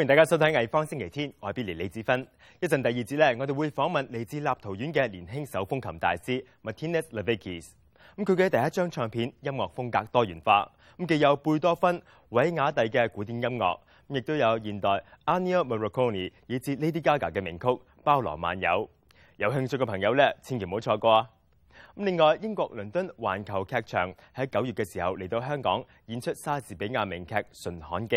歡迎大家收睇《藝方星期天》，我 Billy 李子芬一陣第二節咧，我哋會訪問嚟自立圖宛嘅年輕手風琴大師 Martinez l e v e k q u e 咁佢嘅第一張唱片音樂風格多元化，咁既有貝多芬、韦雅蒂嘅古典音樂，亦都有現代 Ania m a r o c c o n i 以至 Lady Gaga 嘅名曲，包羅萬有。有興趣嘅朋友咧，千祈唔好錯過啊！咁另外，英國倫敦環球劇場喺九月嘅時候嚟到香港演出莎士比亞名劇《純罕記》。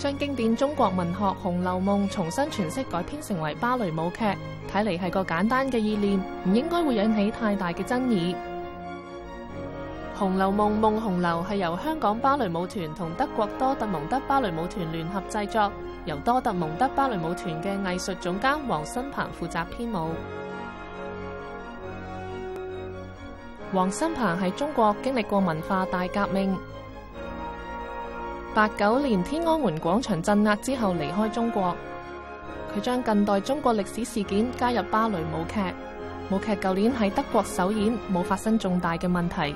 将经典中国文学《红楼梦》重新诠释改编成为芭蕾舞剧，睇嚟系个简单嘅意念，唔应该会引起太大嘅争议。《红楼梦梦红楼》系由香港芭蕾舞团同德国多特蒙德芭蕾舞团联合制作，由多特蒙德芭蕾舞团嘅艺术总监黄新鹏负责编舞。黄新鹏喺中国经历过文化大革命。八九年天安门广场镇压之后离开中国，佢将近代中国历史事件加入芭蕾舞剧。舞剧旧年喺德国首演，冇发生重大嘅问题。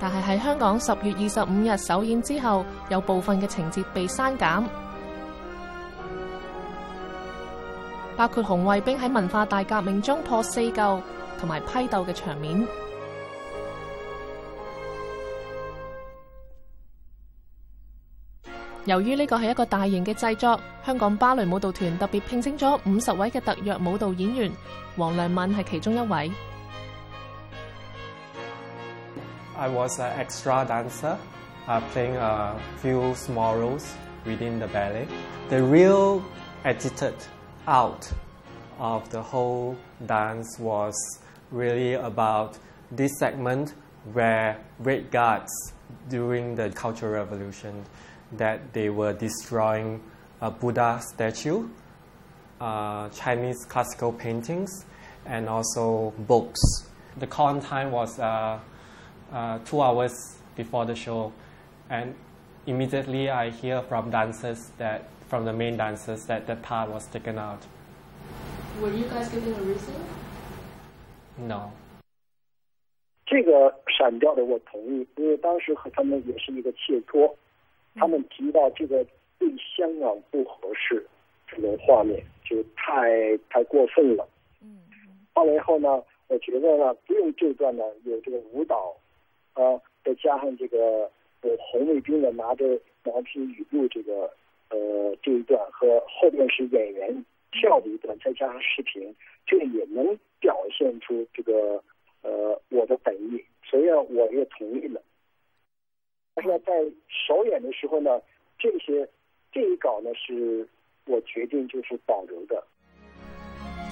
但系喺香港十月二十五日首演之后，有部分嘅情节被删减，包括红卫兵喺文化大革命中破四旧同埋批斗嘅场面。由於呢個係一個大型嘅製作，香港芭蕾舞蹈團特別聘请咗五十位嘅特約舞蹈演員，黃良敏係其中一位。I was an extra dancer, playing a few small roles within the ballet. The real attitude out of the whole dance was really about this segment where red guards during the Cultural Revolution. that they were destroying a Buddha statue, uh, Chinese classical paintings, and also books. The call time was uh, uh, two hours before the show, and immediately I hear from dancers that from the main dancers that the part was taken out. Were you guys given a reason? No. 这个闪掉的我同意，因为当时和他们也是一个切磋，他们提到这个对香港不合适，这种画面就太太过分了。嗯，后了以后呢，我觉得呢，不用这段呢有这个舞蹈啊，再加上这个红卫兵的拿着毛批雨布这个呃这一段和后面是演员跳的一段，再加上视频，这也能表现出这个呃我的本意，所以我也同意了。但系呢，在首演的时候呢，这些这一稿呢，是我决定就是保留的。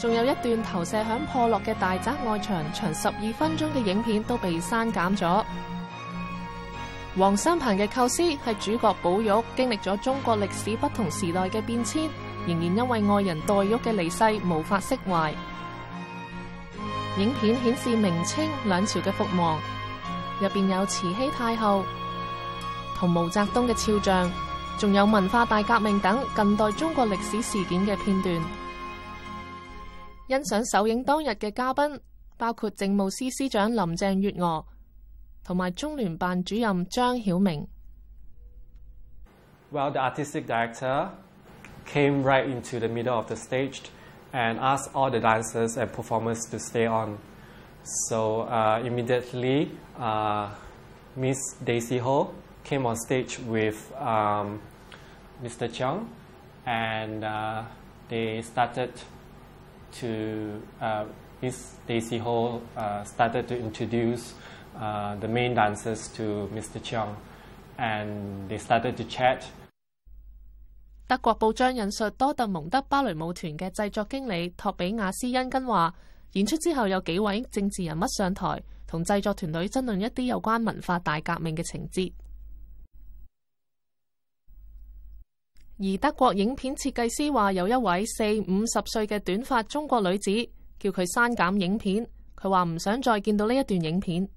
仲有一段投射响破落嘅大宅外墙，长十二分钟嘅影片都被删减咗。黄新鹏嘅构思系主角宝玉经历咗中国历史不同时代嘅变迁，仍然因为爱人黛玉嘅离世无法释怀。影片显示明清两朝嘅覆亡，入边有慈禧太后。同毛泽东嘅肖像，仲有文化大革命等近代中国历史事件嘅片段。欣赏首映当日嘅嘉宾包括政务司司长林郑月娥同埋中联办主任张晓明。Well，the artistic director came right into the middle of the stage and asked all the dancers and performers to stay on. So immediately, Miss Daisy Ho. came on stage with Mr. Cheung, and they started to Miss Daisy Hall started to introduce the main dancers to Mr. Cheung, and they started to chat. 德国报章引述多特蒙德芭蕾舞团嘅制作经理托比亚斯·恩根话，演出之后有几位政治人物上台，同制作团队争论一啲有关文化大革命嘅情节。而德国影片设计师话，有一位四五十岁嘅短发中国女子叫佢删减影片，佢话唔想再见到呢一段影片。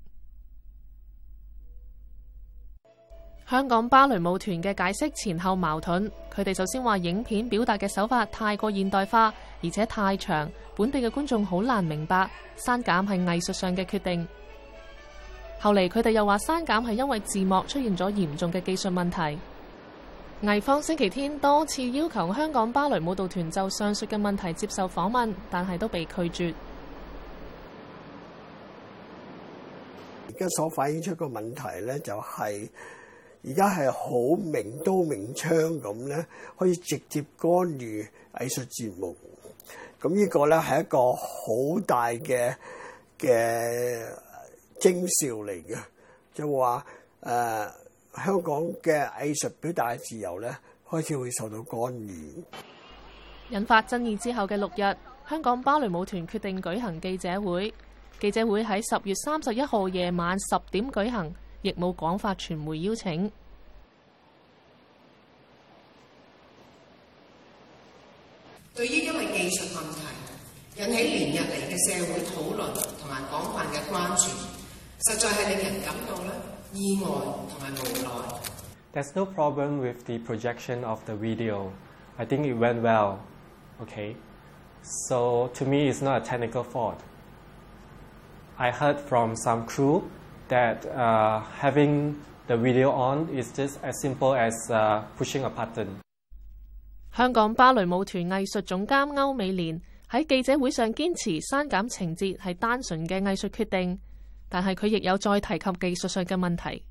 香港芭蕾舞团嘅解释前后矛盾，佢哋首先话影片表达嘅手法太过现代化，而且太长，本地嘅观众好难明白，删减系艺术上嘅决定。后嚟佢哋又话删减系因为字幕出现咗严重嘅技术问题。魏方星期天多次要求香港芭蕾舞蹈团就上述嘅问题接受访问，但系都被拒绝。而家所反映出个问题咧，就系而家系好明刀明枪咁咧，可以直接干预艺术节目。咁呢个咧系一个好大嘅嘅征兆嚟嘅，就话诶。香港嘅艺术表嘅自由咧，开始会受到干预。引发争议之后嘅六日，香港芭蕾舞团决定举行记者会。记者会喺十月三十一号夜晚十点举行，亦冇广发传媒邀请。对于因为技术问题引起连日嚟嘅社会讨论同埋广泛嘅关注，实在系令人感到咧。There's no problem with the projection of the video. I think it went well. Okay. So to me, it's not a technical fault. I heard from some crew that uh, having the video on is just as simple as uh, pushing a button. 但系佢亦有再提及技术上嘅问题。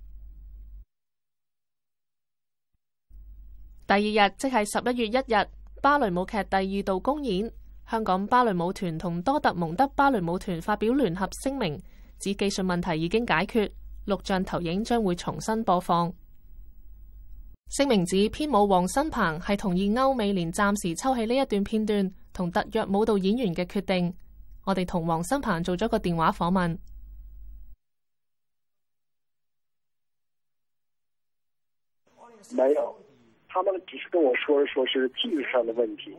第二日，即系十一月一日，芭蕾舞剧第二度公演，香港芭蕾舞团同多特蒙德芭蕾舞团发表联合声明，指技术问题已经解决，录像投影将会重新播放。声明指编舞王新鹏系同意欧美联暂时抽起呢一段片段同特约舞蹈演员嘅决定。我哋同王新鹏做咗个电话访问。没有，他们只是跟我说说，是技术上的问题。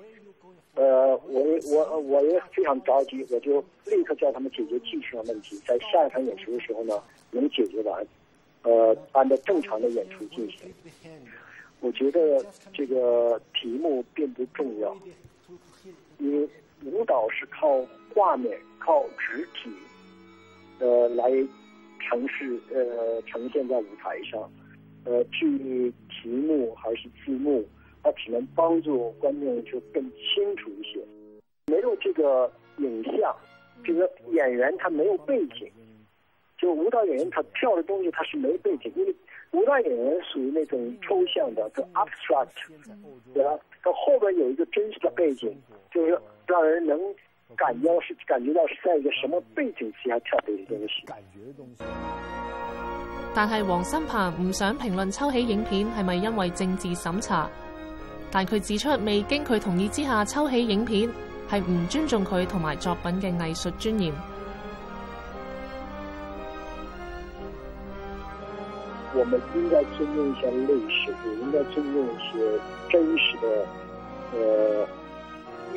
呃，我我我也非常着急，我就立刻叫他们解决技术上问题，在下一场演出的时候呢，能解决完，呃，按照正常的演出进行。我觉得这个题目并不重要，因为舞蹈是靠画面、靠肢体，呃，来呈现呃呈现在舞台上。呃，剧题目还是字幕，它只能帮助观众就更清楚一些。没有这个影像，这个演员他没有背景，就舞蹈演员他跳的东西他是没背景，因为舞蹈演员属于那种抽象的，叫 abstract，对吧？他后边有一个真实的背景，就是让人能感腰是感觉到是在一个什么背景之下跳的一个东西。但系黄新鹏唔想评论抽起影片系咪因为政治审查，但佢指出未经佢同意之下抽起影片系唔尊重佢同埋作品嘅艺术尊严。我们应该尊重一些历史，也应该尊重一些真实的，呃，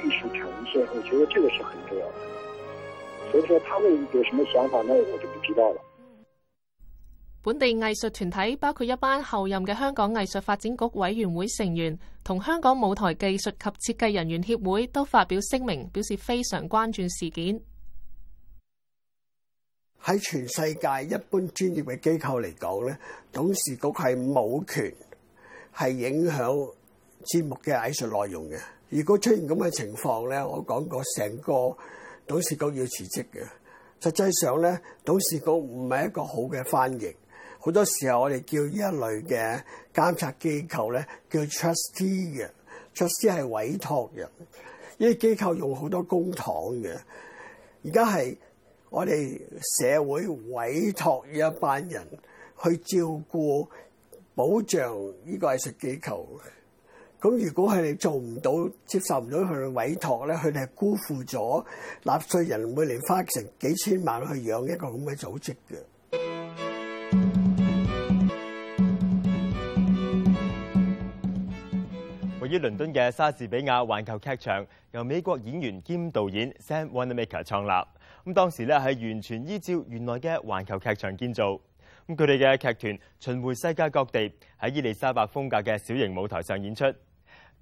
艺术呈现。我觉得这个是很重要。的。所以说他们有什么想法，那我就不知道了。本地艺术团体包括一班后任嘅香港艺术发展局委员会成员，同香港舞台技术及设计人员协会都发表声明，表示非常关注事件。喺全世界一般专业嘅机构嚟讲咧，董事局系冇权系影响节目嘅艺术内容嘅。如果出现咁嘅情况咧，我讲过成个董事局要辞职嘅。实际上咧，董事局唔系一个好嘅翻译。好多時候我哋叫呢一類嘅監察機構咧，叫 trustee 嘅，trustee 係委託人。呢啲機構用好多公帑嘅，而家係我哋社會委託呢一班人去照顧、保障呢個藝術機構。咁如果佢哋做唔到、接受唔到佢嘅委託咧，佢哋係辜負咗納税人每年花成幾千萬去養一個咁嘅組織嘅。位于伦敦嘅莎士比亚环球剧场，由美国演员兼导演 Sam Wanamaker 创立。咁当时咧系完全依照原来嘅环球剧场建造。咁佢哋嘅剧团巡回世界各地，喺伊丽莎白风格嘅小型舞台上演出。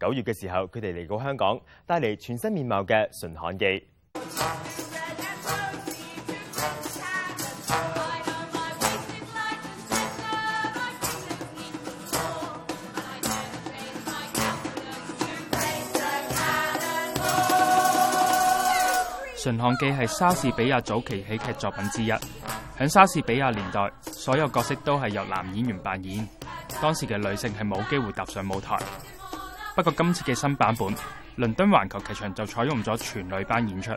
九月嘅时候，佢哋嚟到香港，带嚟全新面貌嘅《纯汉记》。《驯悍记》系莎士比亚早期喜剧作品之一。响莎士比亚年代，所有角色都系由男演员扮演，当时嘅女性系冇机会踏上舞台。不过今次嘅新版本，伦敦环球剧场就采用咗全女班演出。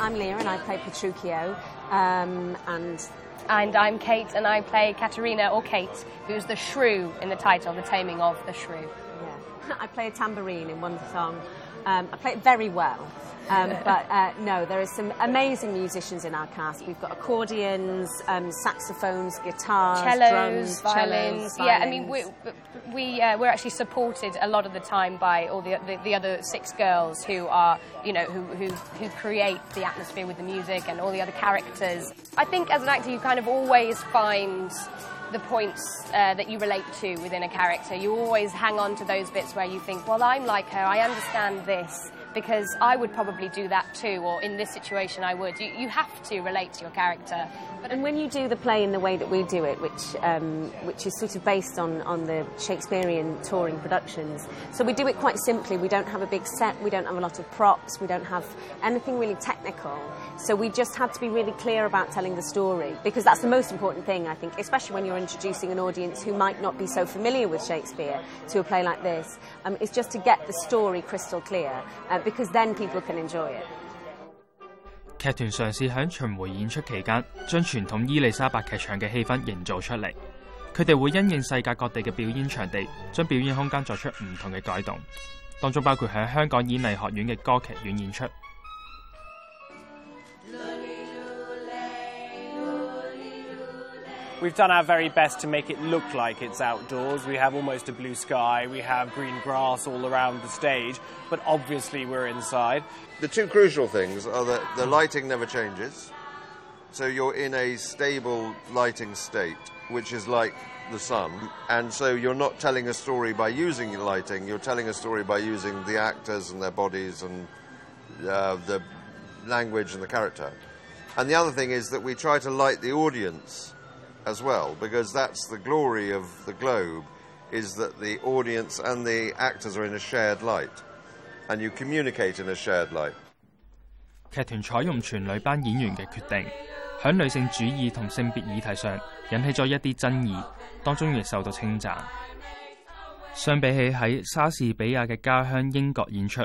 I'm l e a h and I play Petruchio, and and I'm Kate and I play k a t e r i n a or Kate, who's the Shrew in the title, The Taming of the Shrew. Yeah. I play a tambourine in one song. I play it very well. Um, but uh, no, there are some amazing musicians in our cast. We've got accordions, um, saxophones, guitars, cellos, drums, violins. violins. Yeah, I mean, we, we, uh, we're actually supported a lot of the time by all the, the, the, other six girls who are, you know, who, who, who create the atmosphere with the music and all the other characters. I think as an actor, you kind of always find the points uh, that you relate to within a character. You always hang on to those bits where you think, well, I'm like her, I understand this because I would probably do that too, or in this situation I would. You, you have to relate to your character. But and when you do the play in the way that we do it, which um, which is sort of based on on the Shakespearean touring productions, so we do it quite simply. We don't have a big set, we don't have a lot of props, we don't have anything really technical. So we just had to be really clear about telling the story because that's the most important thing I think, especially when you're introducing an audience who might not be so familiar with Shakespeare to a play like this. Um, is just to get the story crystal clear. Um, because then people enjoy can it. 剧团尝试响巡回演出期间，将传统伊丽莎白剧场嘅气氛营造出嚟。佢哋会因应世界各地嘅表演场地，将表演空间作出唔同嘅改动，当中包括喺香港演艺学院嘅歌剧院演出。We've done our very best to make it look like it's outdoors. We have almost a blue sky, we have green grass all around the stage, but obviously we're inside. The two crucial things are that the lighting never changes, so you're in a stable lighting state, which is like the sun, and so you're not telling a story by using lighting, you're telling a story by using the actors and their bodies and uh, the language and the character. And the other thing is that we try to light the audience 劇團採用全女班演員嘅決定，喺女性主義同性別議題上引起咗一啲爭議，當中亦受到稱讚。相比起喺莎士比亞嘅家鄉英國演出，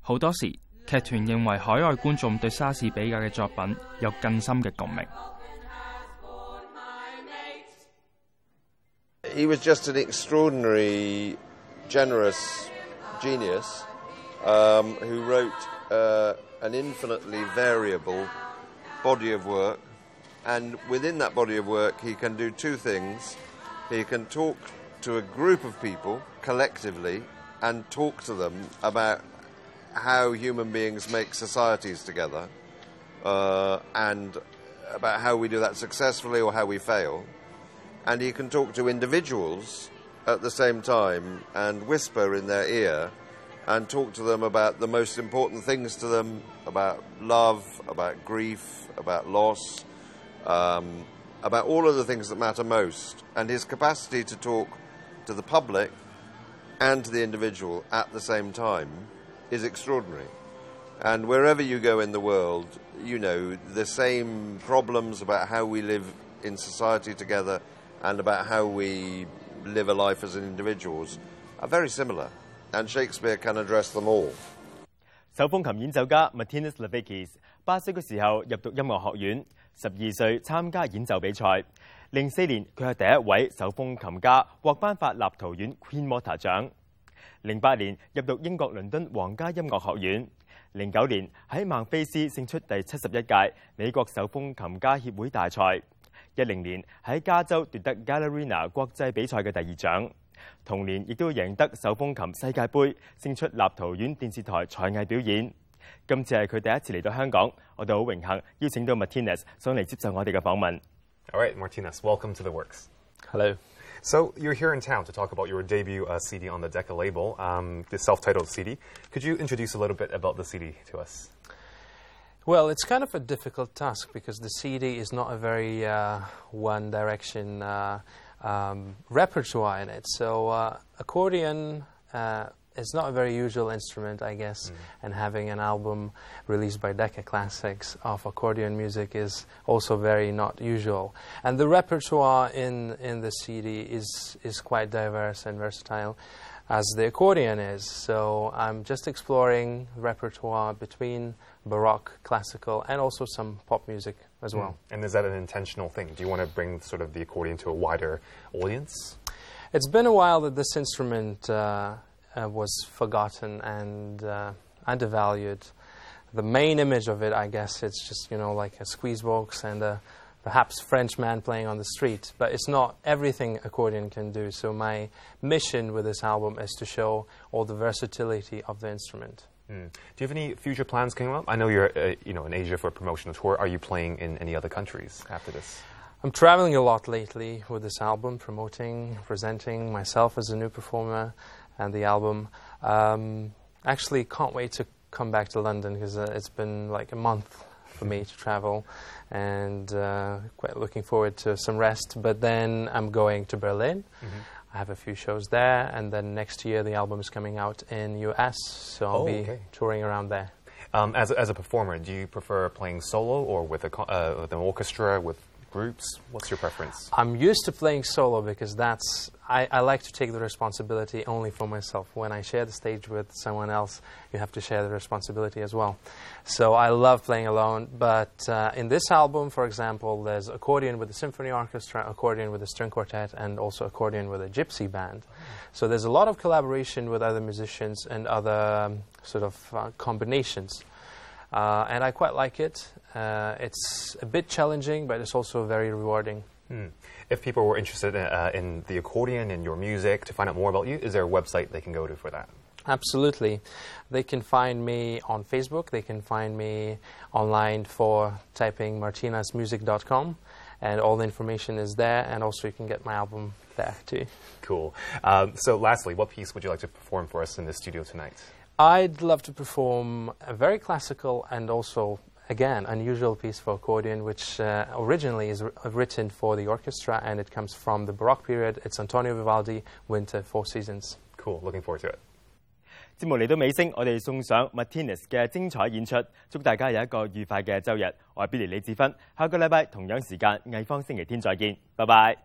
好多時劇團認為海外觀眾對莎士比亞嘅作品有更深嘅共鳴。he was just an extraordinary, generous genius um, who wrote uh, an infinitely variable body of work. And within that body of work, he can do two things. He can talk to a group of people collectively and talk to them about how human beings make societies together uh, and about how we do that successfully or how we fail and he can talk to individuals at the same time and whisper in their ear and talk to them about the most important things to them about love, about grief, about loss, um, about all of the things that matter most. And his capacity to talk to the public and to the individual at the same time is extraordinary. And wherever you go in the world, you know, the same problems about how we live in society together similar, and Shakespeare can address them all. 手风琴演奏家 Matthias Lavikis 八岁嘅时候入读音乐学院，十二岁参加演奏比赛。零四年，佢系第一位手风琴家获颁发立陶宛 Queen m o t a r 奖。零八年，入读英国伦敦皇家音乐学院。零九年，喺孟菲斯胜出第七十一届美国手风琴家协会大赛。一零年，喺加州夺得 Gallerina 国际比赛嘅第二奖。同年，亦都赢得手风琴世界杯，胜出立陶宛电视台才艺表演。今次系佢第一次嚟到香港，我哋好荣幸邀请到 Martinez 上嚟接受我哋嘅访问。All right, Martinez, welcome to the works. Hello. So you're here in town to talk about your debut uh, CD on the Decca label, um, the self-titled CD. Could you introduce a little bit about the CD to us? Well, it's kind of a difficult task because the CD is not a very uh, one direction uh, um, repertoire in it. So, uh, accordion uh, is not a very usual instrument, I guess, mm. and having an album released by Decca Classics of accordion music is also very not usual. And the repertoire in, in the CD is, is quite diverse and versatile as the accordion is. So, I'm just exploring repertoire between Baroque, classical, and also some pop music as hmm. well. And is that an intentional thing? Do you want to bring sort of the accordion to a wider audience? It's been a while that this instrument uh, uh, was forgotten and uh, undervalued. The main image of it, I guess, it's just you know like a squeeze box and a perhaps French man playing on the street. But it's not everything accordion can do. So my mission with this album is to show all the versatility of the instrument. Mm. Do you have any future plans coming up? I know you're, uh, you know, in Asia for a promotional tour. Are you playing in any other countries after this? I'm traveling a lot lately with this album, promoting, presenting myself as a new performer, and the album. Um, actually, can't wait to come back to London because uh, it's been like a month for me to travel, and uh, quite looking forward to some rest. But then I'm going to Berlin. Mm -hmm I have a few shows there, and then next year the album is coming out in US, so I'll oh, be okay. touring around there. Um, as, a, as a performer, do you prefer playing solo or with, a, uh, with an orchestra, with groups? What's your preference? I'm used to playing solo because that's I, I, like to take the responsibility only for myself. When I share the stage with someone else, you have to share the responsibility as well. So I love playing alone. But uh, in this album, for example, there's accordion with the symphony orchestra, accordion with the string quartet, and also accordion with a gypsy band. So there's a lot of collaboration with other musicians and other um, sort of uh, combinations. Uh, and I quite like it. Uh, it's a bit challenging, but it's also very rewarding. Hmm. If people were interested in, uh, in the accordion and your music to find out more about you, is there a website they can go to for that? Absolutely. They can find me on Facebook. They can find me online for typing martinasmusic.com, and all the information is there. And also, you can get my album there too. Cool. Um, so, lastly, what piece would you like to perform for us in the studio tonight? I'd love to perform a very classical and also again, unusual piece for accordion, which uh, originally is written for the orchestra and it comes from the Baroque period. It's Antonio Vivaldi, Winter, Four Seasons. Cool, looking forward to it. Martinez Billy